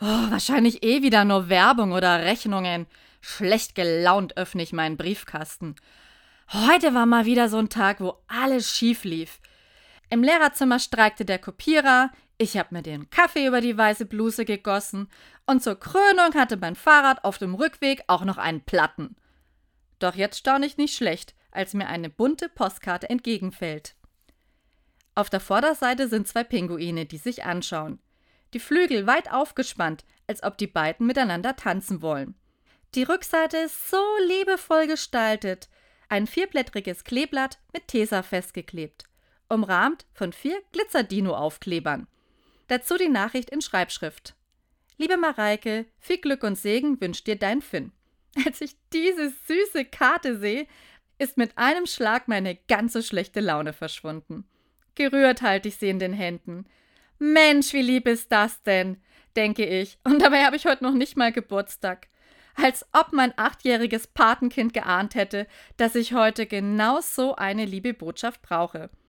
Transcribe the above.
Oh, wahrscheinlich eh wieder nur Werbung oder Rechnungen. Schlecht gelaunt öffne ich meinen Briefkasten. Heute war mal wieder so ein Tag, wo alles schief lief. Im Lehrerzimmer streikte der Kopierer, ich habe mir den Kaffee über die weiße Bluse gegossen und zur Krönung hatte mein Fahrrad auf dem Rückweg auch noch einen Platten. Doch jetzt staune ich nicht schlecht, als mir eine bunte Postkarte entgegenfällt. Auf der Vorderseite sind zwei Pinguine, die sich anschauen. Die Flügel weit aufgespannt, als ob die beiden miteinander tanzen wollen. Die Rückseite ist so liebevoll gestaltet. Ein vierblättriges Kleeblatt mit Tesa festgeklebt, umrahmt von vier Glitzerdino-Aufklebern. Dazu die Nachricht in Schreibschrift. Liebe Mareike, viel Glück und Segen wünscht dir dein Finn. Als ich diese süße Karte sehe, ist mit einem Schlag meine ganze schlechte Laune verschwunden. Gerührt halte ich sie in den Händen. Mensch, wie lieb ist das denn? denke ich. Und dabei habe ich heute noch nicht mal Geburtstag. Als ob mein achtjähriges Patenkind geahnt hätte, dass ich heute genau so eine liebe Botschaft brauche.